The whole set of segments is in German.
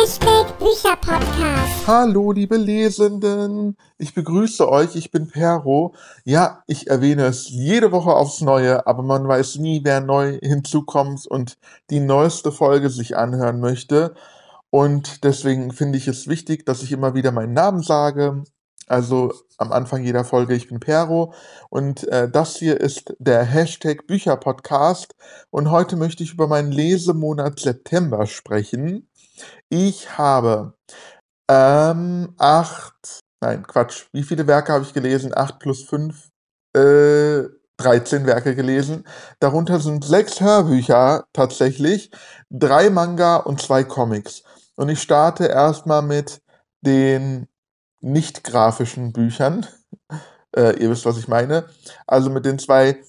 Hashtag Bücherpodcast. Hallo, liebe Lesenden. Ich begrüße euch. Ich bin Perro. Ja, ich erwähne es jede Woche aufs Neue, aber man weiß nie, wer neu hinzukommt und die neueste Folge sich anhören möchte. Und deswegen finde ich es wichtig, dass ich immer wieder meinen Namen sage. Also am Anfang jeder Folge, ich bin Pero und äh, das hier ist der Hashtag Bücherpodcast und heute möchte ich über meinen Lesemonat September sprechen. Ich habe ähm, acht, nein, Quatsch, wie viele Werke habe ich gelesen? Acht plus fünf, äh, 13 Werke gelesen. Darunter sind sechs Hörbücher tatsächlich, drei Manga und zwei Comics. Und ich starte erstmal mit den nicht grafischen Büchern. Äh, ihr wisst, was ich meine. Also mit den zwei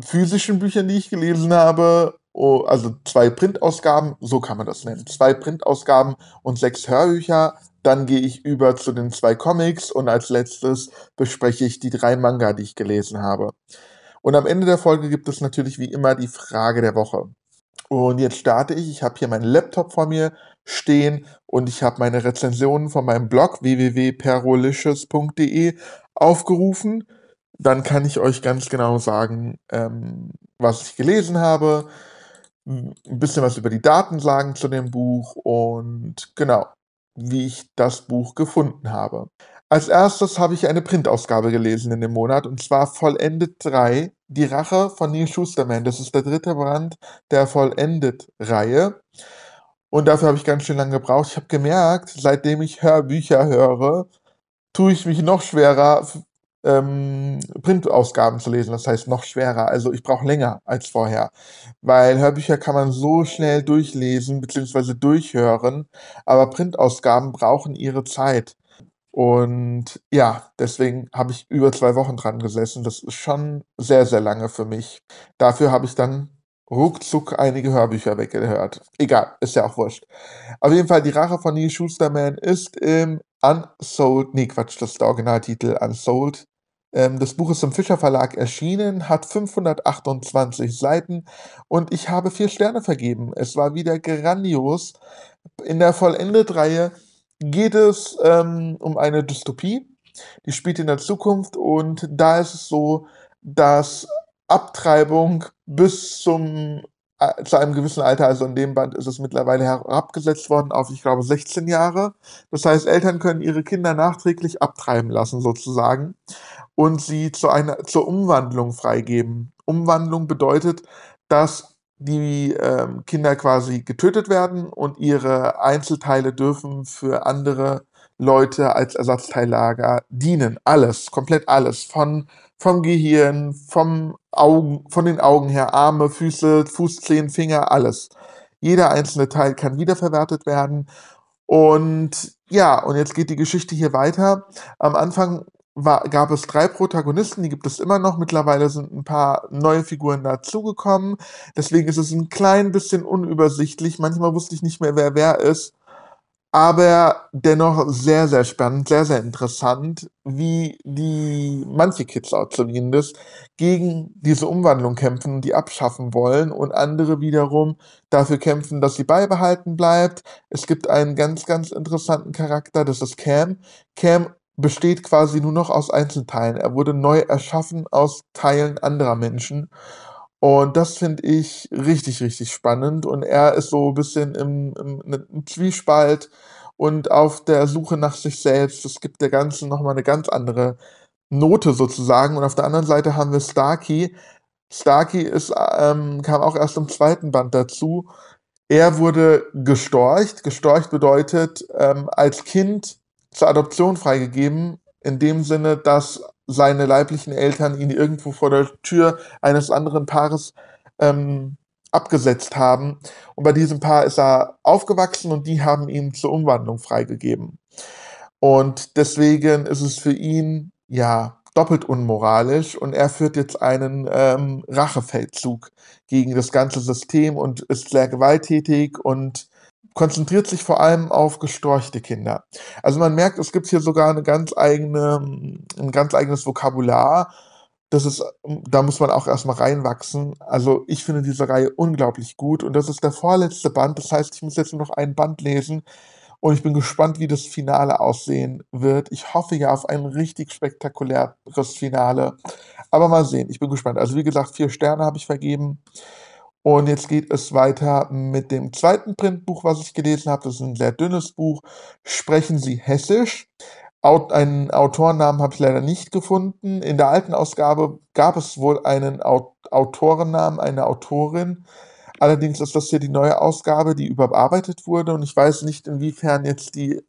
physischen Büchern, die ich gelesen habe, also zwei Printausgaben, so kann man das nennen. Zwei Printausgaben und sechs Hörbücher. Dann gehe ich über zu den zwei Comics und als letztes bespreche ich die drei Manga, die ich gelesen habe. Und am Ende der Folge gibt es natürlich wie immer die Frage der Woche. Und jetzt starte ich. Ich habe hier meinen Laptop vor mir stehen und ich habe meine Rezensionen von meinem Blog www.perolicious.de aufgerufen. Dann kann ich euch ganz genau sagen, ähm, was ich gelesen habe, ein bisschen was über die Daten sagen zu dem Buch und genau, wie ich das Buch gefunden habe. Als erstes habe ich eine Printausgabe gelesen in dem Monat und zwar Vollendet 3, Die Rache von Neil Schusterman. Das ist der dritte Brand der Vollendet-Reihe. Und dafür habe ich ganz schön lange gebraucht. Ich habe gemerkt, seitdem ich Hörbücher höre, tue ich mich noch schwerer, ähm, Printausgaben zu lesen. Das heißt noch schwerer. Also ich brauche länger als vorher. Weil Hörbücher kann man so schnell durchlesen bzw. durchhören, aber Printausgaben brauchen ihre Zeit. Und ja, deswegen habe ich über zwei Wochen dran gesessen. Das ist schon sehr, sehr lange für mich. Dafür habe ich dann ruckzuck einige Hörbücher weggehört. Egal, ist ja auch wurscht. Auf jeden Fall, die Rache von Neil Schusterman ist im Unsold, nee, Quatsch, das ist der Originaltitel, Unsold. Ähm, das Buch ist im Fischer Verlag erschienen, hat 528 Seiten und ich habe vier Sterne vergeben. Es war wieder grandios. In der Vollendet-Reihe geht es ähm, um eine Dystopie, die spielt in der Zukunft und da ist es so, dass Abtreibung bis zum zu einem gewissen Alter, also in dem Band ist es mittlerweile herabgesetzt worden auf, ich glaube, 16 Jahre. Das heißt, Eltern können ihre Kinder nachträglich abtreiben lassen, sozusagen, und sie zu einer, zur Umwandlung freigeben. Umwandlung bedeutet, dass die ähm, Kinder quasi getötet werden und ihre Einzelteile dürfen für andere Leute als Ersatzteillager dienen. Alles, komplett alles. Von, vom Gehirn, vom Augen, von den Augen her, Arme, Füße, Fußzehen, Finger, alles. Jeder einzelne Teil kann wiederverwertet werden. Und ja, und jetzt geht die Geschichte hier weiter. Am Anfang war, gab es drei Protagonisten, die gibt es immer noch. Mittlerweile sind ein paar neue Figuren dazugekommen. Deswegen ist es ein klein bisschen unübersichtlich. Manchmal wusste ich nicht mehr, wer wer ist aber dennoch sehr, sehr spannend, sehr, sehr interessant, wie die manche Kids auch zumindest gegen diese Umwandlung kämpfen, die abschaffen wollen und andere wiederum dafür kämpfen, dass sie beibehalten bleibt. Es gibt einen ganz, ganz interessanten Charakter, das ist Cam. Cam besteht quasi nur noch aus Einzelteilen. Er wurde neu erschaffen aus Teilen anderer Menschen und das finde ich richtig, richtig spannend. Und er ist so ein bisschen im, im, im, Zwiespalt und auf der Suche nach sich selbst. Das gibt der Ganzen nochmal eine ganz andere Note sozusagen. Und auf der anderen Seite haben wir Starkey. Starkey ist, ähm, kam auch erst im zweiten Band dazu. Er wurde gestorcht. Gestorcht bedeutet ähm, als Kind zur Adoption freigegeben, in dem Sinne, dass seine leiblichen Eltern ihn irgendwo vor der Tür eines anderen Paares ähm, abgesetzt haben. Und bei diesem Paar ist er aufgewachsen und die haben ihn zur Umwandlung freigegeben. Und deswegen ist es für ihn ja doppelt unmoralisch und er führt jetzt einen ähm, Rachefeldzug gegen das ganze System und ist sehr gewalttätig und konzentriert sich vor allem auf gestorchte Kinder. Also man merkt, es gibt hier sogar eine ganz eigene, ein ganz eigenes Vokabular das ist, da muss man auch erstmal reinwachsen. Also ich finde diese Reihe unglaublich gut und das ist der vorletzte Band. Das heißt, ich muss jetzt nur noch einen Band lesen und ich bin gespannt, wie das Finale aussehen wird. Ich hoffe ja auf ein richtig spektakuläres Finale. Aber mal sehen, ich bin gespannt. Also wie gesagt, vier Sterne habe ich vergeben. Und jetzt geht es weiter mit dem zweiten Printbuch, was ich gelesen habe. Das ist ein sehr dünnes Buch. Sprechen Sie Hessisch. Einen Autorennamen habe ich leider nicht gefunden. In der alten Ausgabe gab es wohl einen Autorennamen, eine Autorin. Allerdings ist das hier die neue Ausgabe, die überarbeitet wurde und ich weiß nicht, inwiefern jetzt die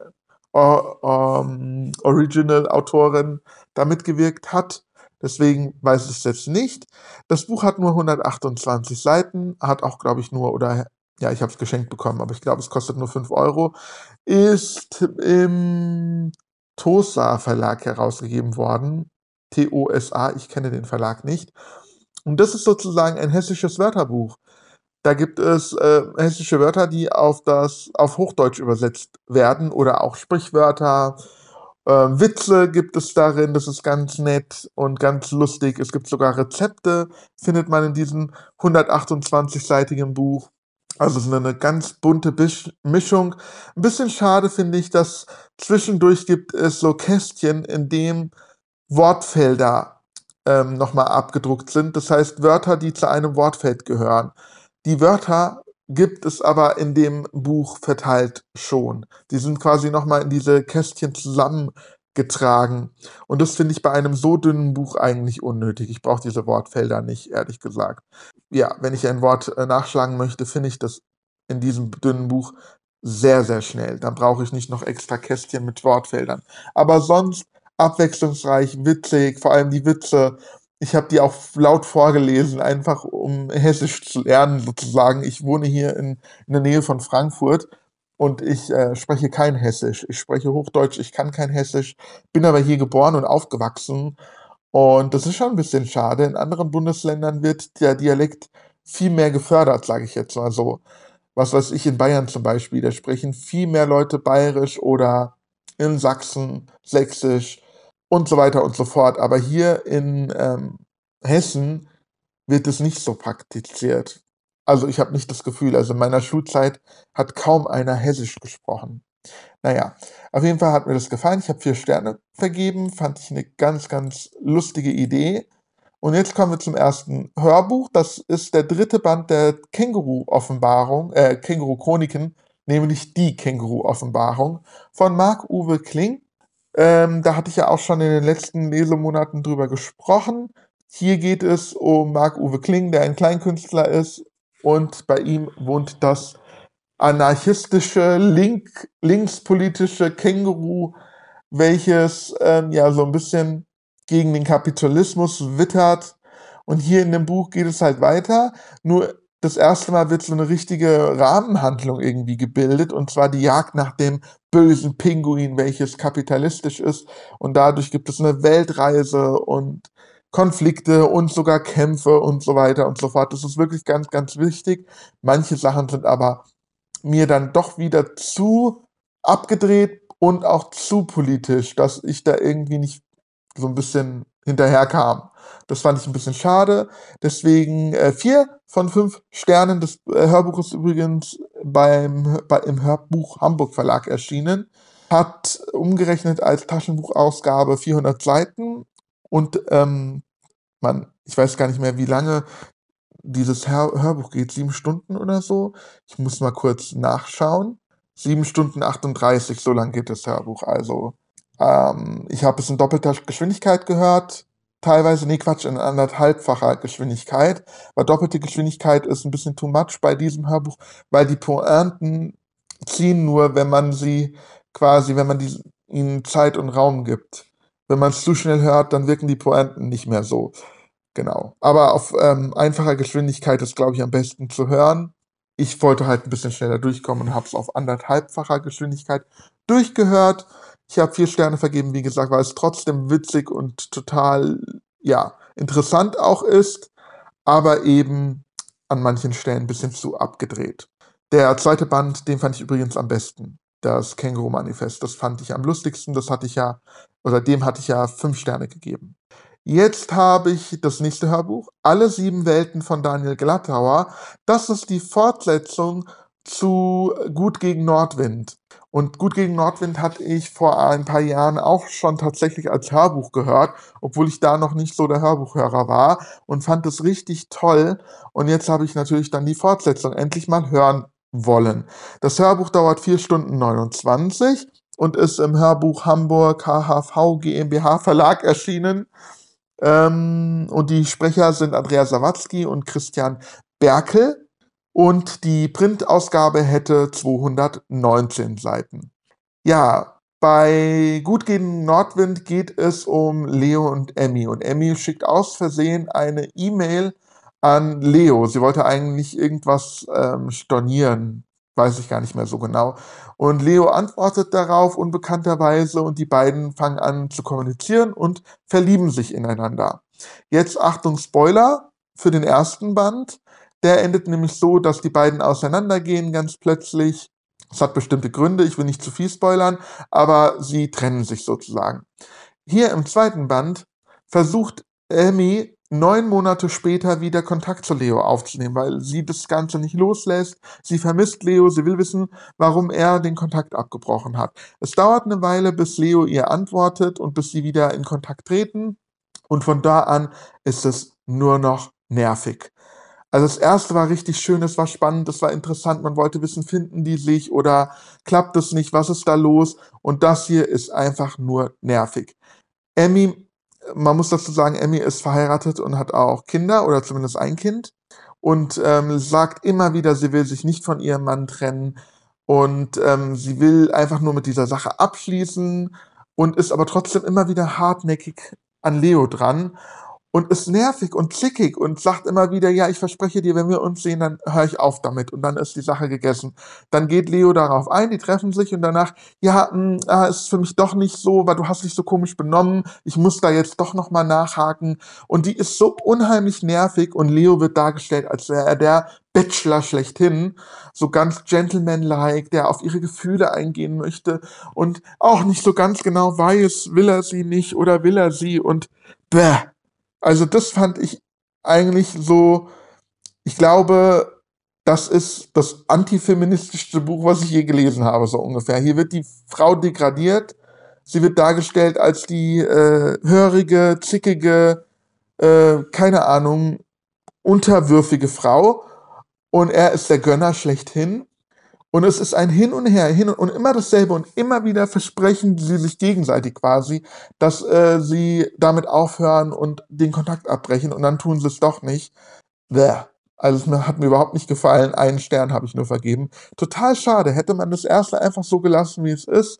äh, ähm, Original-Autorin da mitgewirkt hat. Deswegen weiß ich es jetzt nicht. Das Buch hat nur 128 Seiten, hat auch, glaube ich, nur, oder ja, ich habe es geschenkt bekommen, aber ich glaube, es kostet nur 5 Euro. Ist im TOSA Verlag herausgegeben worden. T-O-S-A, ich kenne den Verlag nicht. Und das ist sozusagen ein hessisches Wörterbuch. Da gibt es äh, hessische Wörter, die auf das auf Hochdeutsch übersetzt werden oder auch Sprichwörter. Äh, Witze gibt es darin, das ist ganz nett und ganz lustig. Es gibt sogar Rezepte, findet man in diesem 128-seitigen Buch. Also es ist eine ganz bunte Mischung. Ein bisschen schade finde ich, dass zwischendurch gibt es so Kästchen, in dem Wortfelder ähm, nochmal abgedruckt sind. Das heißt Wörter, die zu einem Wortfeld gehören. Die Wörter gibt es aber in dem Buch verteilt schon. Die sind quasi nochmal in diese Kästchen zusammengetragen. Und das finde ich bei einem so dünnen Buch eigentlich unnötig. Ich brauche diese Wortfelder nicht, ehrlich gesagt. Ja, wenn ich ein Wort äh, nachschlagen möchte, finde ich das in diesem dünnen Buch sehr, sehr schnell. Dann brauche ich nicht noch extra Kästchen mit Wortfeldern. Aber sonst abwechslungsreich, witzig, vor allem die Witze. Ich habe die auch laut vorgelesen, einfach um Hessisch zu lernen, sozusagen. Ich wohne hier in, in der Nähe von Frankfurt und ich äh, spreche kein Hessisch. Ich spreche Hochdeutsch, ich kann kein Hessisch, bin aber hier geboren und aufgewachsen. Und das ist schon ein bisschen schade. In anderen Bundesländern wird der Dialekt viel mehr gefördert, sage ich jetzt mal so was weiß ich, in Bayern zum Beispiel, da sprechen viel mehr Leute Bayerisch oder in Sachsen Sächsisch und so weiter und so fort. Aber hier in ähm, Hessen wird es nicht so praktiziert. Also ich habe nicht das Gefühl, also in meiner Schulzeit hat kaum einer Hessisch gesprochen. Naja, auf jeden Fall hat mir das gefallen. Ich habe vier Sterne vergeben, fand ich eine ganz, ganz lustige Idee. Und jetzt kommen wir zum ersten Hörbuch. Das ist der dritte Band der Känguru-Offenbarung, äh, Känguru-Chroniken, nämlich die Känguru-Offenbarung von Marc-Uwe Kling. Ähm, da hatte ich ja auch schon in den letzten Lesemonaten drüber gesprochen. Hier geht es um Marc-Uwe Kling, der ein Kleinkünstler ist und bei ihm wohnt das anarchistische, link, linkspolitische Känguru, welches ähm, ja so ein bisschen gegen den Kapitalismus wittert. Und hier in dem Buch geht es halt weiter. Nur das erste Mal wird so eine richtige Rahmenhandlung irgendwie gebildet, und zwar die Jagd nach dem bösen Pinguin, welches kapitalistisch ist. Und dadurch gibt es eine Weltreise und Konflikte und sogar Kämpfe und so weiter und so fort. Das ist wirklich ganz, ganz wichtig. Manche Sachen sind aber mir dann doch wieder zu abgedreht und auch zu politisch, dass ich da irgendwie nicht so ein bisschen hinterherkam. Das fand ich ein bisschen schade. Deswegen äh, vier von fünf Sternen. Das äh, Hörbuch übrigens beim, bei, im Hörbuch Hamburg Verlag erschienen. Hat umgerechnet als Taschenbuchausgabe 400 Seiten. Und ähm, man, ich weiß gar nicht mehr, wie lange dieses Hör Hörbuch geht. Sieben Stunden oder so. Ich muss mal kurz nachschauen. Sieben Stunden 38, so lang geht das Hörbuch. Also ähm, ich habe es in doppelter Geschwindigkeit gehört. Teilweise, nee, Quatsch, in anderthalbfacher Geschwindigkeit. Weil doppelte Geschwindigkeit ist ein bisschen too much bei diesem Hörbuch, weil die Pointen ziehen nur, wenn man sie quasi, wenn man die, ihnen Zeit und Raum gibt. Wenn man es zu schnell hört, dann wirken die Pointen nicht mehr so. Genau. Aber auf ähm, einfacher Geschwindigkeit ist, glaube ich, am besten zu hören. Ich wollte halt ein bisschen schneller durchkommen und habe es auf anderthalbfacher Geschwindigkeit durchgehört. Ich habe vier Sterne vergeben, wie gesagt, weil es trotzdem witzig und total, ja, interessant auch ist, aber eben an manchen Stellen ein bisschen zu abgedreht. Der zweite Band, den fand ich übrigens am besten. Das Känguru-Manifest. Das fand ich am lustigsten. Das hatte ich ja, oder dem hatte ich ja fünf Sterne gegeben. Jetzt habe ich das nächste Hörbuch, Alle sieben Welten von Daniel Glattauer. Das ist die Fortsetzung zu Gut gegen Nordwind. Und Gut gegen Nordwind hatte ich vor ein paar Jahren auch schon tatsächlich als Hörbuch gehört, obwohl ich da noch nicht so der Hörbuchhörer war und fand es richtig toll. Und jetzt habe ich natürlich dann die Fortsetzung endlich mal hören wollen. Das Hörbuch dauert 4 Stunden 29 und ist im Hörbuch Hamburg HHV GmbH Verlag erschienen. Ähm, und die Sprecher sind Andrea Sawatzki und Christian Berkel. Und die Printausgabe hätte 219 Seiten. Ja, bei Gut gegen Nordwind geht es um Leo und Emmy. Und Emmy schickt aus Versehen eine E-Mail an Leo. Sie wollte eigentlich irgendwas ähm, stornieren, weiß ich gar nicht mehr so genau. Und Leo antwortet darauf unbekannterweise und die beiden fangen an zu kommunizieren und verlieben sich ineinander. Jetzt Achtung Spoiler für den ersten Band. Der endet nämlich so, dass die beiden auseinandergehen ganz plötzlich. Es hat bestimmte Gründe, ich will nicht zu viel spoilern, aber sie trennen sich sozusagen. Hier im zweiten Band versucht Amy neun Monate später wieder Kontakt zu Leo aufzunehmen, weil sie das Ganze nicht loslässt. Sie vermisst Leo, sie will wissen, warum er den Kontakt abgebrochen hat. Es dauert eine Weile, bis Leo ihr antwortet und bis sie wieder in Kontakt treten. Und von da an ist es nur noch nervig. Also das erste war richtig schön, es war spannend, es war interessant, man wollte wissen, finden die sich oder klappt es nicht, was ist da los? Und das hier ist einfach nur nervig. Emmy man muss dazu sagen, Emmy ist verheiratet und hat auch Kinder oder zumindest ein Kind und ähm, sagt immer wieder, sie will sich nicht von ihrem Mann trennen und ähm, sie will einfach nur mit dieser Sache abschließen und ist aber trotzdem immer wieder hartnäckig an Leo dran und ist nervig und zickig und sagt immer wieder, ja, ich verspreche dir, wenn wir uns sehen, dann höre ich auf damit. Und dann ist die Sache gegessen. Dann geht Leo darauf ein, die treffen sich und danach, ja, mh, ah, ist für mich doch nicht so, weil du hast dich so komisch benommen, ich muss da jetzt doch nochmal nachhaken. Und die ist so unheimlich nervig und Leo wird dargestellt, als wäre er der Bachelor schlechthin, so ganz gentlemanlike, der auf ihre Gefühle eingehen möchte und auch nicht so ganz genau weiß, will er sie nicht oder will er sie und bäh also das fand ich eigentlich so, ich glaube, das ist das antifeministischste Buch, was ich je gelesen habe, so ungefähr. Hier wird die Frau degradiert, sie wird dargestellt als die äh, hörige, zickige, äh, keine Ahnung, unterwürfige Frau und er ist der Gönner schlechthin. Und es ist ein Hin und Her, hin und, immer dasselbe und immer wieder versprechen sie sich gegenseitig quasi, dass äh, sie damit aufhören und den Kontakt abbrechen und dann tun sie es doch nicht. Bäh. Also es hat mir überhaupt nicht gefallen. Einen Stern habe ich nur vergeben. Total schade. Hätte man das erste einfach so gelassen, wie es ist,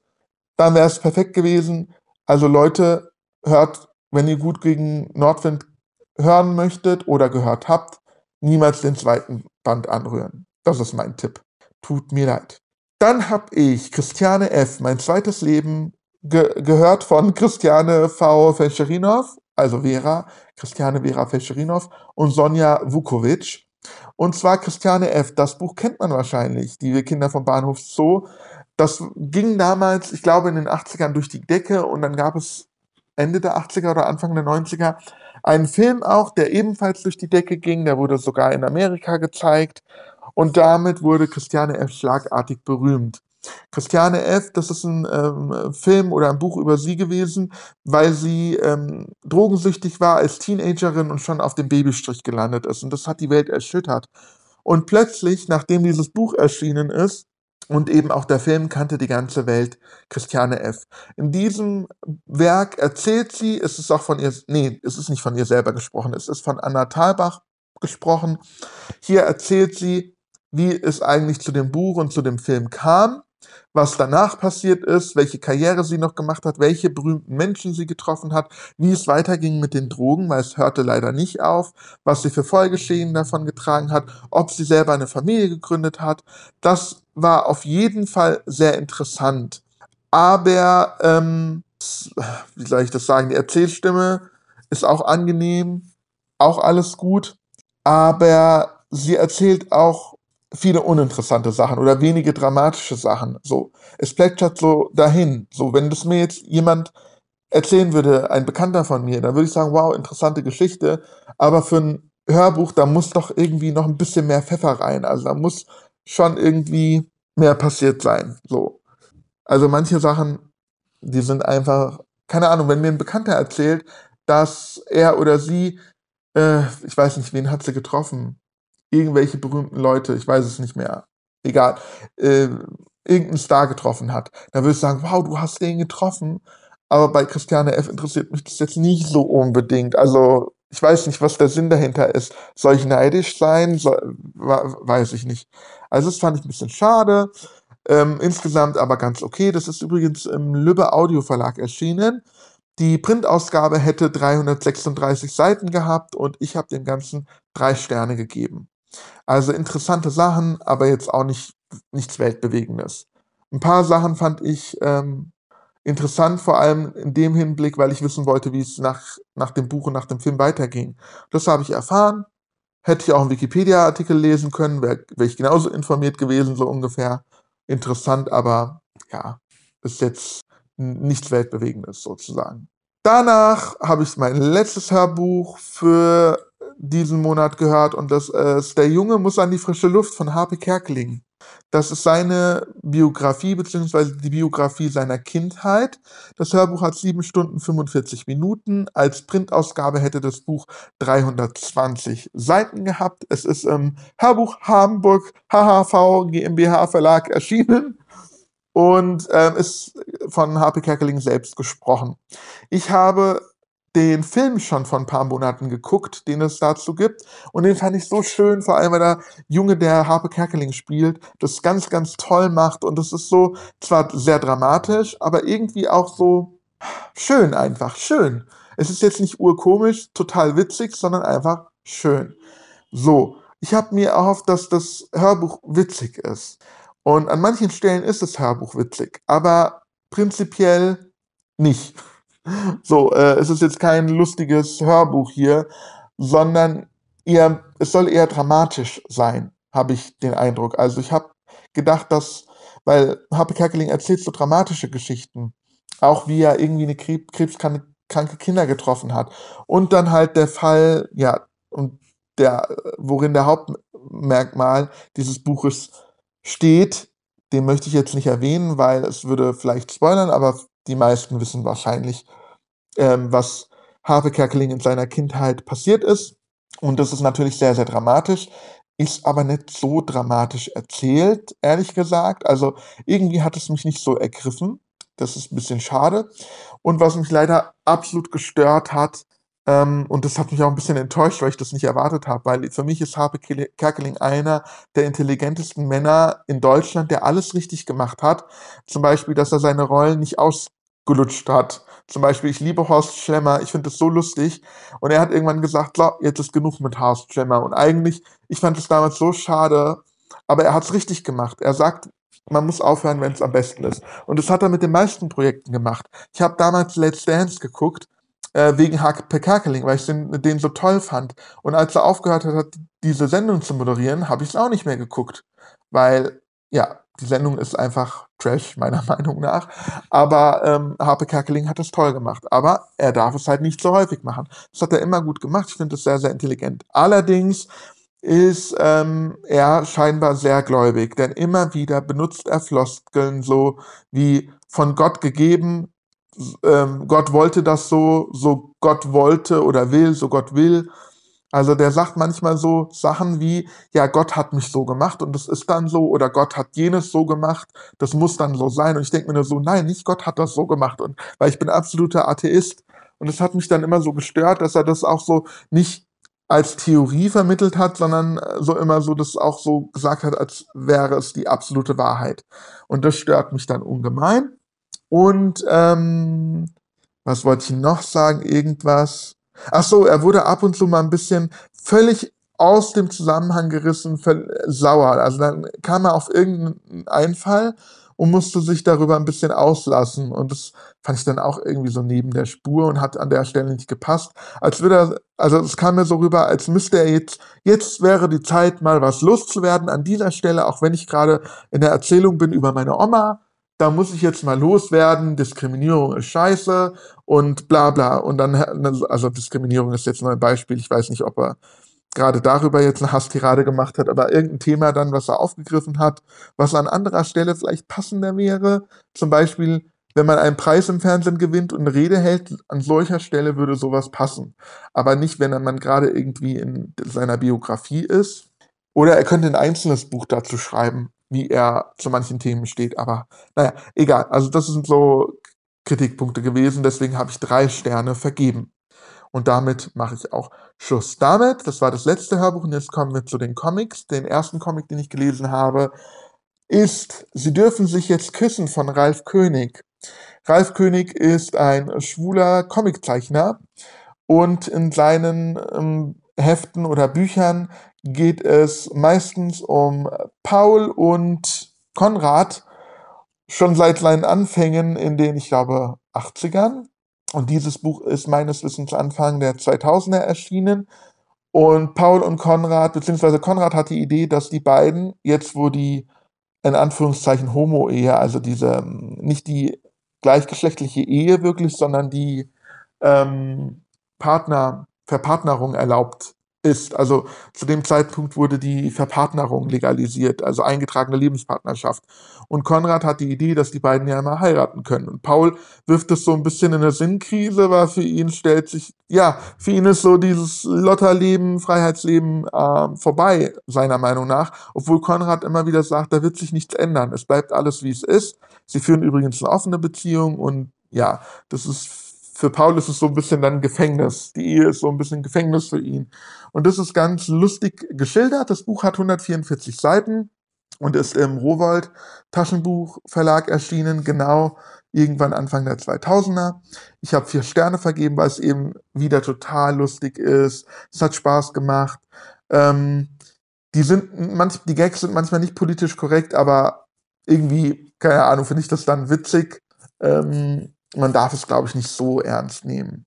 dann wäre es perfekt gewesen. Also Leute, hört, wenn ihr gut gegen Nordwind hören möchtet oder gehört habt, niemals den zweiten Band anrühren. Das ist mein Tipp. Tut mir leid. Dann habe ich Christiane F., mein zweites Leben, ge gehört von Christiane V. Fescherinov, also Vera, Christiane Vera Fescherinov und Sonja Vukovic. Und zwar Christiane F., das Buch kennt man wahrscheinlich, die wir Kinder vom Bahnhof Zoo. Das ging damals, ich glaube, in den 80ern durch die Decke und dann gab es Ende der 80er oder Anfang der 90er einen Film auch, der ebenfalls durch die Decke ging. Der wurde sogar in Amerika gezeigt und damit wurde Christiane F. schlagartig berühmt. Christiane F., das ist ein ähm, Film oder ein Buch über sie gewesen, weil sie ähm, drogensüchtig war als Teenagerin und schon auf dem Babystrich gelandet ist. Und das hat die Welt erschüttert. Und plötzlich, nachdem dieses Buch erschienen ist, und eben auch der Film kannte die ganze Welt Christiane F. In diesem Werk erzählt sie, es ist auch von ihr, nee, es ist nicht von ihr selber gesprochen, es ist von Anna Thalbach gesprochen. Hier erzählt sie, wie es eigentlich zu dem Buch und zu dem Film kam, was danach passiert ist, welche Karriere sie noch gemacht hat, welche berühmten Menschen sie getroffen hat, wie es weiterging mit den Drogen, weil es hörte leider nicht auf, was sie für Folgeschäden davon getragen hat, ob sie selber eine Familie gegründet hat. Das war auf jeden Fall sehr interessant. Aber, ähm, wie soll ich das sagen, die Erzählstimme ist auch angenehm, auch alles gut, aber sie erzählt auch viele uninteressante Sachen oder wenige dramatische Sachen. So, es plätschert so dahin. So, wenn das mir jetzt jemand erzählen würde, ein Bekannter von mir, dann würde ich sagen, wow, interessante Geschichte. Aber für ein Hörbuch, da muss doch irgendwie noch ein bisschen mehr Pfeffer rein. Also da muss schon irgendwie mehr passiert sein. So. Also manche Sachen, die sind einfach, keine Ahnung, wenn mir ein Bekannter erzählt, dass er oder sie, äh, ich weiß nicht, wen hat sie getroffen? Irgendwelche berühmten Leute, ich weiß es nicht mehr. Egal. Äh, irgendeinen Star getroffen hat. Dann würde ich sagen, wow, du hast den getroffen. Aber bei Christiane F. interessiert mich das jetzt nicht so unbedingt. Also ich weiß nicht, was der Sinn dahinter ist. Soll ich neidisch sein? So, weiß ich nicht. Also das fand ich ein bisschen schade. Ähm, insgesamt aber ganz okay. Das ist übrigens im Lübbe Audio Verlag erschienen. Die Printausgabe hätte 336 Seiten gehabt und ich habe dem Ganzen drei Sterne gegeben. Also interessante Sachen, aber jetzt auch nicht nichts Weltbewegendes. Ein paar Sachen fand ich ähm, interessant, vor allem in dem Hinblick, weil ich wissen wollte, wie es nach, nach dem Buch und nach dem Film weiterging. Das habe ich erfahren. Hätte ich auch einen Wikipedia-Artikel lesen können, wäre wär ich genauso informiert gewesen, so ungefähr. Interessant, aber ja, ist jetzt nichts Weltbewegendes sozusagen. Danach habe ich mein letztes Hörbuch für diesen Monat gehört und das ist Der Junge muss an die frische Luft von Harpe Kerkeling. Das ist seine Biografie beziehungsweise die Biografie seiner Kindheit. Das Hörbuch hat 7 Stunden 45 Minuten. Als Printausgabe hätte das Buch 320 Seiten gehabt. Es ist im Hörbuch Hamburg HHV GmbH Verlag erschienen und ähm, ist von Harpe Kerkeling selbst gesprochen. Ich habe den Film schon vor ein paar Monaten geguckt, den es dazu gibt. Und den fand ich so schön, vor allem weil der Junge, der Harpe Kerkeling spielt, das ganz, ganz toll macht. Und es ist so, zwar sehr dramatisch, aber irgendwie auch so schön einfach, schön. Es ist jetzt nicht urkomisch, total witzig, sondern einfach schön. So, ich habe mir erhofft, dass das Hörbuch witzig ist. Und an manchen Stellen ist das Hörbuch witzig, aber prinzipiell nicht. So, äh, es ist jetzt kein lustiges Hörbuch hier, sondern eher, es soll eher dramatisch sein, habe ich den Eindruck. Also ich habe gedacht, dass, weil Harpe Kerkeling erzählt so dramatische Geschichten, auch wie er irgendwie eine Krebs krebskranke Kinder getroffen hat. Und dann halt der Fall, ja, und der, worin der Hauptmerkmal dieses Buches steht, den möchte ich jetzt nicht erwähnen, weil es würde vielleicht spoilern, aber die meisten wissen wahrscheinlich, ähm, was Harpe Kerkeling in seiner Kindheit passiert ist. Und das ist natürlich sehr, sehr dramatisch, ist aber nicht so dramatisch erzählt, ehrlich gesagt. Also irgendwie hat es mich nicht so ergriffen. Das ist ein bisschen schade. Und was mich leider absolut gestört hat, ähm, und das hat mich auch ein bisschen enttäuscht, weil ich das nicht erwartet habe, weil für mich ist Harpe Kerkeling einer der intelligentesten Männer in Deutschland, der alles richtig gemacht hat. Zum Beispiel, dass er seine Rollen nicht ausgelutscht hat. Zum Beispiel, ich liebe Horst Schlemmer, ich finde das so lustig. Und er hat irgendwann gesagt, so, jetzt ist genug mit Horst Schlemmer. Und eigentlich, ich fand es damals so schade, aber er hat es richtig gemacht. Er sagt, man muss aufhören, wenn es am besten ist. Und das hat er mit den meisten Projekten gemacht. Ich habe damals Let's Dance geguckt äh, wegen Harpe Kerkeling, weil ich den, den so toll fand. Und als er aufgehört hat, diese Sendung zu moderieren, habe ich es auch nicht mehr geguckt. Weil, ja, die Sendung ist einfach Trash, meiner Meinung nach. Aber ähm, Harpe Kerkeling hat es toll gemacht. Aber er darf es halt nicht so häufig machen. Das hat er immer gut gemacht. Ich finde das sehr, sehr intelligent. Allerdings ist ähm, er scheinbar sehr gläubig, denn immer wieder benutzt er Floskeln so wie von Gott gegeben, ähm, Gott wollte das so, so Gott wollte oder will, so Gott will. Also der sagt manchmal so Sachen wie, ja, Gott hat mich so gemacht und es ist dann so, oder Gott hat jenes so gemacht, das muss dann so sein. Und ich denke mir nur so, nein, nicht Gott hat das so gemacht. Und weil ich bin absoluter Atheist. Und es hat mich dann immer so gestört, dass er das auch so nicht als Theorie vermittelt hat, sondern so immer so das auch so gesagt hat, als wäre es die absolute Wahrheit. Und das stört mich dann ungemein. Und ähm, was wollte ich noch sagen? Irgendwas. Ach so, er wurde ab und zu mal ein bisschen völlig aus dem Zusammenhang gerissen, sauer. Also dann kam er auf irgendeinen Einfall und musste sich darüber ein bisschen auslassen. Und das fand ich dann auch irgendwie so neben der Spur und hat an der Stelle nicht gepasst. Als würde er, also es kam mir so rüber, als müsste er jetzt, jetzt wäre die Zeit, mal was loszuwerden an dieser Stelle, auch wenn ich gerade in der Erzählung bin über meine Oma, da muss ich jetzt mal loswerden, Diskriminierung ist scheiße und bla bla. Und dann, also Diskriminierung ist jetzt nur ein Beispiel, ich weiß nicht, ob er gerade darüber jetzt eine Hasstirade gemacht hat, aber irgendein Thema dann, was er aufgegriffen hat, was an anderer Stelle vielleicht passender wäre. Zum Beispiel, wenn man einen Preis im Fernsehen gewinnt und eine Rede hält, an solcher Stelle würde sowas passen. Aber nicht, wenn man gerade irgendwie in seiner Biografie ist. Oder er könnte ein einzelnes Buch dazu schreiben, wie er zu manchen Themen steht. Aber naja, egal. Also das sind so Kritikpunkte gewesen. Deswegen habe ich drei Sterne vergeben. Und damit mache ich auch Schluss damit. Das war das letzte Hörbuch und jetzt kommen wir zu den Comics. Den ersten Comic, den ich gelesen habe, ist Sie dürfen sich jetzt küssen von Ralf König. Ralf König ist ein schwuler Comiczeichner und in seinen ähm, Heften oder Büchern geht es meistens um Paul und Konrad, schon seit seinen Anfängen in den, ich glaube, 80ern. Und dieses Buch ist meines Wissens Anfang der 2000er erschienen. Und Paul und Konrad, beziehungsweise Konrad hat die Idee, dass die beiden, jetzt wo die in Anführungszeichen Homo-Ehe, also diese, nicht die gleichgeschlechtliche Ehe wirklich, sondern die ähm, Partner, Verpartnerung erlaubt ist. Also zu dem Zeitpunkt wurde die Verpartnerung legalisiert, also eingetragene Lebenspartnerschaft. Und Konrad hat die Idee, dass die beiden ja immer heiraten können. Und Paul wirft es so ein bisschen in eine Sinnkrise, weil für ihn stellt sich, ja, für ihn ist so dieses Lotterleben, Freiheitsleben äh, vorbei, seiner Meinung nach. Obwohl Konrad immer wieder sagt, da wird sich nichts ändern. Es bleibt alles, wie es ist. Sie führen übrigens eine offene Beziehung und ja, das ist für Paul ist es so ein bisschen dann Gefängnis. Die Ehe ist so ein bisschen Gefängnis für ihn. Und das ist ganz lustig geschildert. Das Buch hat 144 Seiten und ist im Rowold Taschenbuch Verlag erschienen, genau irgendwann Anfang der 2000er. Ich habe vier Sterne vergeben, weil es eben wieder total lustig ist. Es hat Spaß gemacht. Ähm, die sind manch, die Gags sind manchmal nicht politisch korrekt, aber irgendwie, keine Ahnung, finde ich das dann witzig. Ähm, man darf es, glaube ich, nicht so ernst nehmen.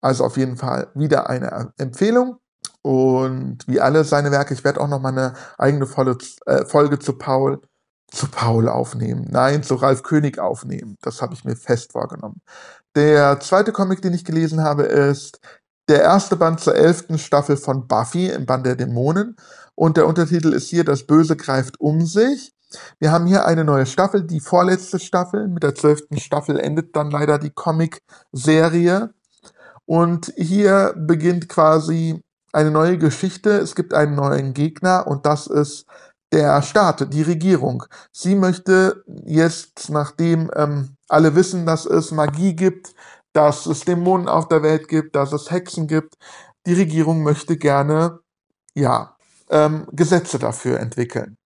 Also auf jeden Fall wieder eine Empfehlung. Und wie alle seine Werke, ich werde auch noch mal eine eigene äh, Folge zu Paul, zu Paul aufnehmen. Nein, zu Ralf König aufnehmen. Das habe ich mir fest vorgenommen. Der zweite Comic, den ich gelesen habe, ist der erste Band zur elften Staffel von Buffy im Band der Dämonen. Und der Untertitel ist hier Das Böse greift um sich. Wir haben hier eine neue Staffel, die vorletzte Staffel. Mit der zwölften Staffel endet dann leider die Comic-Serie. Und hier beginnt quasi eine neue Geschichte. Es gibt einen neuen Gegner und das ist der Staat, die Regierung. Sie möchte jetzt, nachdem ähm, alle wissen, dass es Magie gibt, dass es Dämonen auf der Welt gibt, dass es Hexen gibt, die Regierung möchte gerne, ja, ähm, Gesetze dafür entwickeln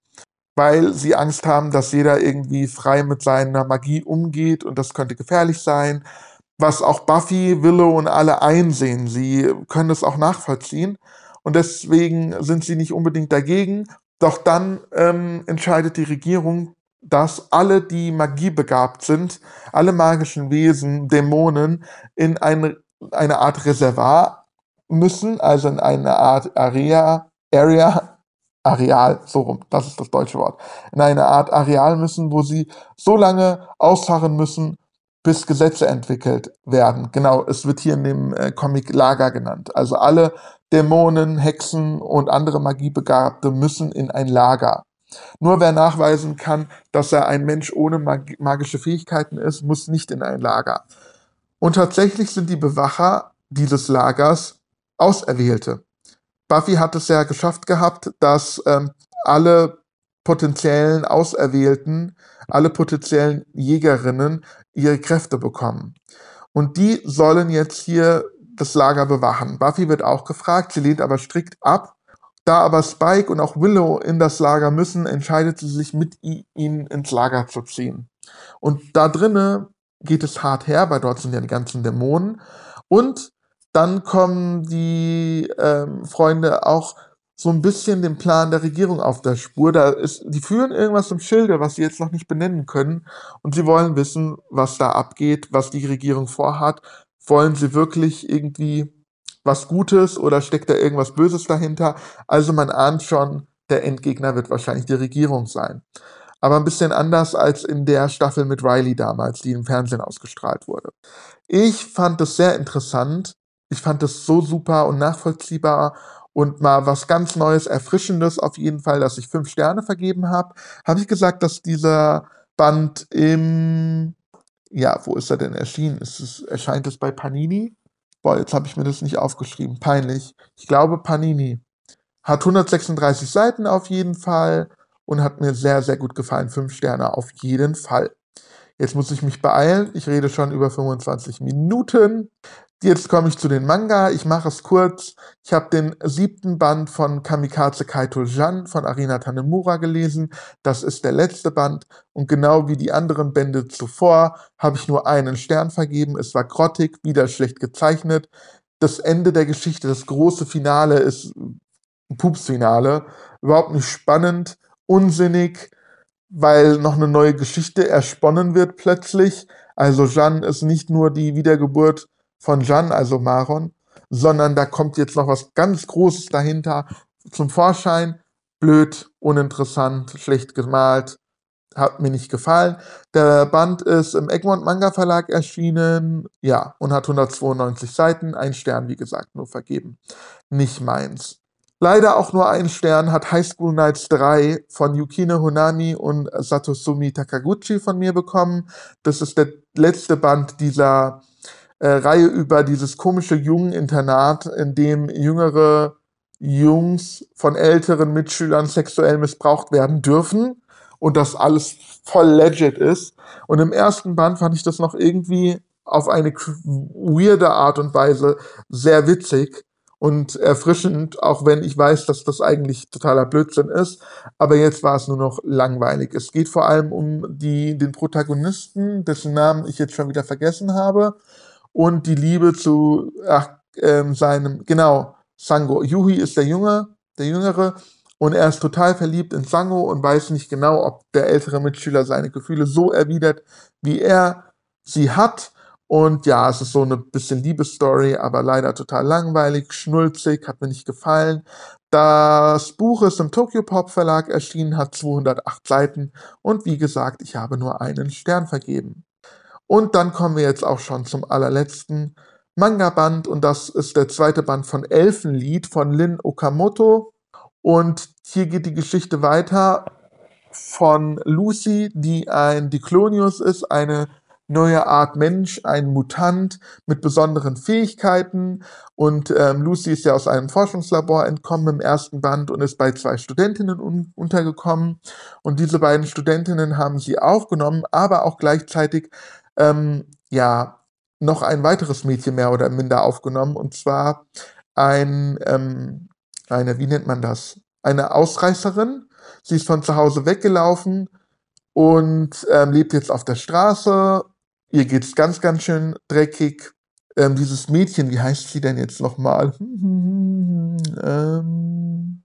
weil sie Angst haben, dass jeder irgendwie frei mit seiner Magie umgeht und das könnte gefährlich sein. Was auch Buffy, Willow und alle einsehen. Sie können es auch nachvollziehen und deswegen sind sie nicht unbedingt dagegen. Doch dann ähm, entscheidet die Regierung, dass alle, die magiebegabt sind, alle magischen Wesen, Dämonen, in eine, eine Art Reservat müssen, also in eine Art Area, Area Areal, so rum, das ist das deutsche Wort, in eine Art Areal müssen, wo sie so lange ausharren müssen, bis Gesetze entwickelt werden. Genau, es wird hier in dem äh, Comic Lager genannt. Also alle Dämonen, Hexen und andere Magiebegabte müssen in ein Lager. Nur wer nachweisen kann, dass er ein Mensch ohne mag magische Fähigkeiten ist, muss nicht in ein Lager. Und tatsächlich sind die Bewacher dieses Lagers Auserwählte. Buffy hat es ja geschafft gehabt, dass ähm, alle potenziellen Auserwählten, alle potenziellen Jägerinnen ihre Kräfte bekommen. Und die sollen jetzt hier das Lager bewachen. Buffy wird auch gefragt, sie lehnt aber strikt ab. Da aber Spike und auch Willow in das Lager müssen, entscheidet sie sich, mit ihnen ins Lager zu ziehen. Und da drinnen geht es hart her, weil dort sind ja die ganzen Dämonen. Und dann kommen die ähm, Freunde auch so ein bisschen den Plan der Regierung auf der Spur. Da ist, die führen irgendwas im Schilde, was sie jetzt noch nicht benennen können. Und sie wollen wissen, was da abgeht, was die Regierung vorhat. Wollen sie wirklich irgendwie was Gutes oder steckt da irgendwas Böses dahinter? Also man ahnt schon, der Endgegner wird wahrscheinlich die Regierung sein. aber ein bisschen anders als in der Staffel mit Riley damals, die im Fernsehen ausgestrahlt wurde. Ich fand es sehr interessant. Ich fand es so super und nachvollziehbar und mal was ganz Neues, Erfrischendes auf jeden Fall, dass ich fünf Sterne vergeben habe. Habe ich gesagt, dass dieser Band im, ja, wo ist er denn erschienen? Ist es, erscheint es bei Panini? Boah, jetzt habe ich mir das nicht aufgeschrieben. Peinlich. Ich glaube Panini. Hat 136 Seiten auf jeden Fall und hat mir sehr, sehr gut gefallen. Fünf Sterne auf jeden Fall. Jetzt muss ich mich beeilen. Ich rede schon über 25 Minuten. Jetzt komme ich zu den Manga. Ich mache es kurz. Ich habe den siebten Band von Kamikaze Kaito Jan von Arina Tanemura gelesen. Das ist der letzte Band. Und genau wie die anderen Bände zuvor habe ich nur einen Stern vergeben. Es war grottig, wieder schlecht gezeichnet. Das Ende der Geschichte, das große Finale ist ein Pupsfinale. Überhaupt nicht spannend, unsinnig, weil noch eine neue Geschichte ersponnen wird plötzlich. Also Jan ist nicht nur die Wiedergeburt von Jan, also Maron, sondern da kommt jetzt noch was ganz Großes dahinter zum Vorschein. Blöd, uninteressant, schlecht gemalt, hat mir nicht gefallen. Der Band ist im Egmont Manga Verlag erschienen, ja, und hat 192 Seiten, ein Stern, wie gesagt, nur vergeben. Nicht meins. Leider auch nur ein Stern hat High School Nights 3 von Yukine Honami und Satosumi Takaguchi von mir bekommen. Das ist der letzte Band dieser äh, Reihe über dieses komische Jungeninternat, in dem jüngere Jungs von älteren Mitschülern sexuell missbraucht werden dürfen und das alles voll legit ist. Und im ersten Band fand ich das noch irgendwie auf eine weirde Art und Weise sehr witzig und erfrischend, auch wenn ich weiß, dass das eigentlich totaler Blödsinn ist. Aber jetzt war es nur noch langweilig. Es geht vor allem um die, den Protagonisten, dessen Namen ich jetzt schon wieder vergessen habe, und die Liebe zu ach, ähm, seinem, genau, Sango. Yuhi ist der Junge, der Jüngere, und er ist total verliebt in Sango und weiß nicht genau, ob der ältere Mitschüler seine Gefühle so erwidert, wie er sie hat. Und ja, es ist so eine bisschen Liebesstory, aber leider total langweilig, schnulzig, hat mir nicht gefallen. Das Buch ist im Tokyo Pop Verlag erschienen, hat 208 Seiten und wie gesagt, ich habe nur einen Stern vergeben. Und dann kommen wir jetzt auch schon zum allerletzten Manga-Band und das ist der zweite Band von Elfenlied von Lin Okamoto. Und hier geht die Geschichte weiter von Lucy, die ein Diklonius ist, eine neue Art Mensch, ein Mutant mit besonderen Fähigkeiten. Und ähm, Lucy ist ja aus einem Forschungslabor entkommen im ersten Band und ist bei zwei Studentinnen un untergekommen. Und diese beiden Studentinnen haben sie aufgenommen, aber auch gleichzeitig ähm, ja noch ein weiteres Mädchen mehr oder minder aufgenommen. Und zwar ein, ähm, eine, wie nennt man das? Eine Ausreißerin. Sie ist von zu Hause weggelaufen und ähm, lebt jetzt auf der Straße Ihr geht's ganz, ganz schön dreckig. Ähm, dieses Mädchen, wie heißt sie denn jetzt nochmal? ähm,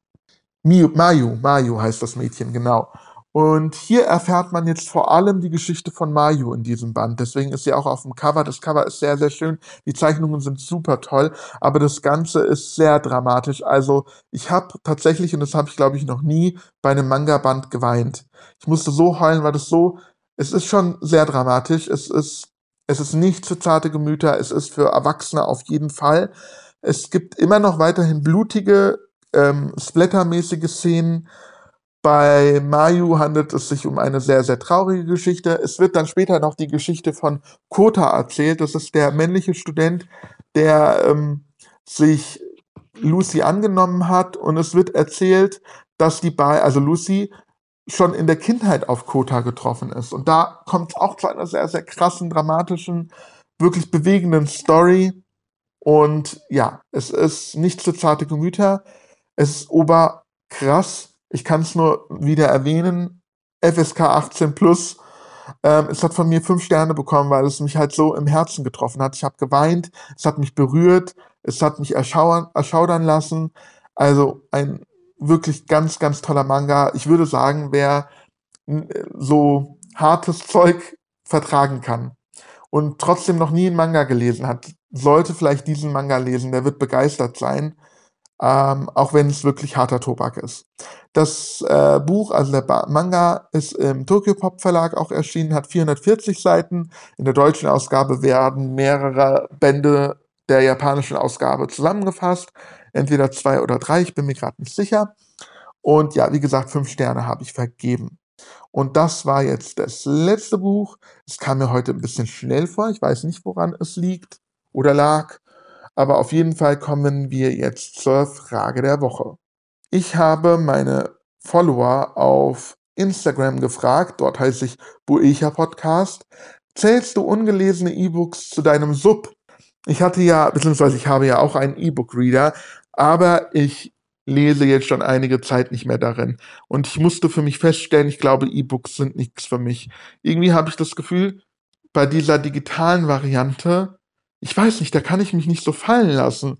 Mayu, Mayu heißt das Mädchen, genau. Und hier erfährt man jetzt vor allem die Geschichte von Mayu in diesem Band. Deswegen ist sie auch auf dem Cover. Das Cover ist sehr, sehr schön. Die Zeichnungen sind super toll. Aber das Ganze ist sehr dramatisch. Also ich habe tatsächlich, und das habe ich glaube ich noch nie, bei einem Manga-Band geweint. Ich musste so heulen, weil das so es ist schon sehr dramatisch. Es ist, es ist nicht für zarte Gemüter. Es ist für Erwachsene auf jeden Fall. Es gibt immer noch weiterhin blutige, ähm, splattermäßige Szenen. Bei Mayu handelt es sich um eine sehr, sehr traurige Geschichte. Es wird dann später noch die Geschichte von Kota erzählt. Das ist der männliche Student, der ähm, sich Lucy angenommen hat. Und es wird erzählt, dass die beiden, also Lucy schon in der Kindheit auf Kota getroffen ist. Und da kommt es auch zu einer sehr, sehr krassen, dramatischen, wirklich bewegenden Story. Und ja, es ist nicht für zarte Gemüter. Es ist oberkrass. Ich kann es nur wieder erwähnen. FSK 18 plus. Ähm, es hat von mir fünf Sterne bekommen, weil es mich halt so im Herzen getroffen hat. Ich habe geweint, es hat mich berührt, es hat mich erschauern, erschaudern lassen. Also ein wirklich ganz, ganz toller Manga. Ich würde sagen, wer so hartes Zeug vertragen kann und trotzdem noch nie einen Manga gelesen hat, sollte vielleicht diesen Manga lesen. Der wird begeistert sein. Ähm, auch wenn es wirklich harter Tobak ist. Das äh, Buch, also der ba Manga, ist im Tokyo Pop Verlag auch erschienen, hat 440 Seiten. In der deutschen Ausgabe werden mehrere Bände der japanischen Ausgabe zusammengefasst. Entweder zwei oder drei, ich bin mir gerade nicht sicher. Und ja, wie gesagt, fünf Sterne habe ich vergeben. Und das war jetzt das letzte Buch. Es kam mir heute ein bisschen schnell vor. Ich weiß nicht, woran es liegt oder lag. Aber auf jeden Fall kommen wir jetzt zur Frage der Woche. Ich habe meine Follower auf Instagram gefragt, dort heiße ich Buecha Podcast. Zählst du ungelesene E-Books zu deinem Sub? Ich hatte ja, beziehungsweise ich habe ja auch einen E-Book-Reader, aber ich lese jetzt schon einige Zeit nicht mehr darin. Und ich musste für mich feststellen, ich glaube, E-Books sind nichts für mich. Irgendwie habe ich das Gefühl, bei dieser digitalen Variante, ich weiß nicht, da kann ich mich nicht so fallen lassen.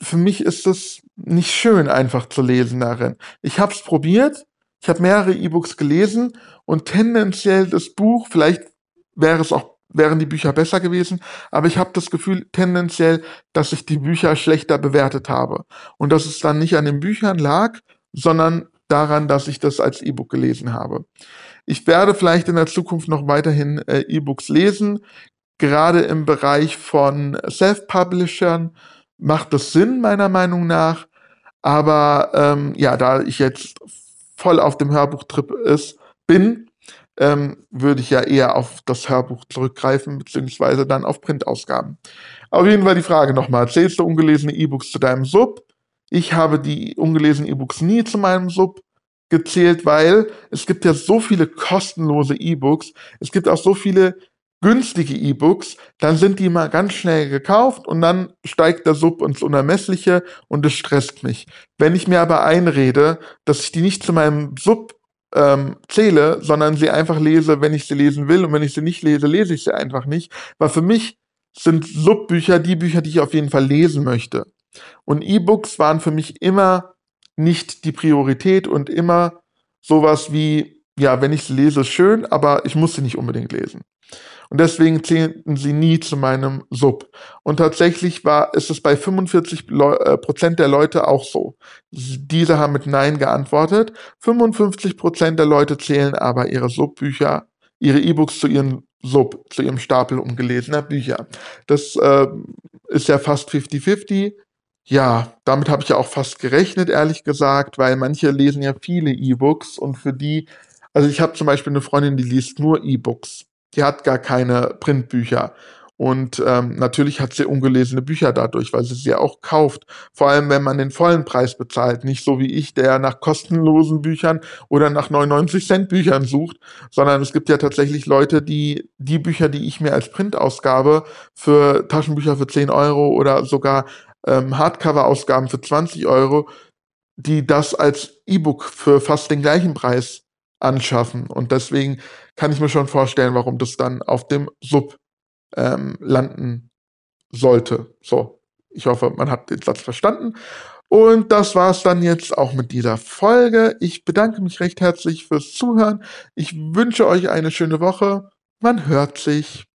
Für mich ist es nicht schön, einfach zu lesen darin. Ich habe es probiert, ich habe mehrere E-Books gelesen und tendenziell das Buch, vielleicht wäre es auch wären die Bücher besser gewesen, aber ich habe das Gefühl tendenziell, dass ich die Bücher schlechter bewertet habe und dass es dann nicht an den Büchern lag, sondern daran, dass ich das als E-Book gelesen habe. Ich werde vielleicht in der Zukunft noch weiterhin äh, E-Books lesen. Gerade im Bereich von Self-Publishern macht das Sinn, meiner Meinung nach. Aber ähm, ja, da ich jetzt voll auf dem Hörbuchtrip ist, bin, ähm, würde ich ja eher auf das Hörbuch zurückgreifen, beziehungsweise dann auf Printausgaben. Auf jeden Fall die Frage nochmal, zählst du ungelesene E-Books zu deinem Sub? Ich habe die ungelesenen E-Books nie zu meinem Sub gezählt, weil es gibt ja so viele kostenlose E-Books, es gibt auch so viele günstige E-Books, dann sind die mal ganz schnell gekauft und dann steigt der Sub ins Unermessliche und es stresst mich. Wenn ich mir aber einrede, dass ich die nicht zu meinem Sub ähm, zähle, sondern sie einfach lese, wenn ich sie lesen will. Und wenn ich sie nicht lese, lese ich sie einfach nicht. Weil für mich sind Subbücher die Bücher, die ich auf jeden Fall lesen möchte. Und E-Books waren für mich immer nicht die Priorität und immer sowas wie, ja, wenn ich sie lese, schön, aber ich muss sie nicht unbedingt lesen. Und deswegen zählten sie nie zu meinem Sub. Und tatsächlich war, ist es bei 45 äh, Prozent der Leute auch so. Diese haben mit Nein geantwortet. 55 Prozent der Leute zählen aber ihre Subbücher, ihre E-Books zu ihren Sub, zu ihrem Stapel ungelesener Bücher. Das äh, ist ja fast 50-50. Ja, damit habe ich ja auch fast gerechnet, ehrlich gesagt, weil manche lesen ja viele E-Books und für die, also ich habe zum Beispiel eine Freundin, die liest nur E-Books die hat gar keine Printbücher. Und ähm, natürlich hat sie ungelesene Bücher dadurch, weil sie sie auch kauft. Vor allem, wenn man den vollen Preis bezahlt. Nicht so wie ich, der nach kostenlosen Büchern oder nach 99 Cent Büchern sucht, sondern es gibt ja tatsächlich Leute, die die Bücher, die ich mir als Printausgabe für Taschenbücher für 10 Euro oder sogar ähm, Hardcover-Ausgaben für 20 Euro, die das als E-Book für fast den gleichen Preis anschaffen. Und deswegen kann ich mir schon vorstellen, warum das dann auf dem Sub ähm, landen sollte. So, ich hoffe, man hat den Satz verstanden. Und das war es dann jetzt auch mit dieser Folge. Ich bedanke mich recht herzlich fürs Zuhören. Ich wünsche euch eine schöne Woche. Man hört sich.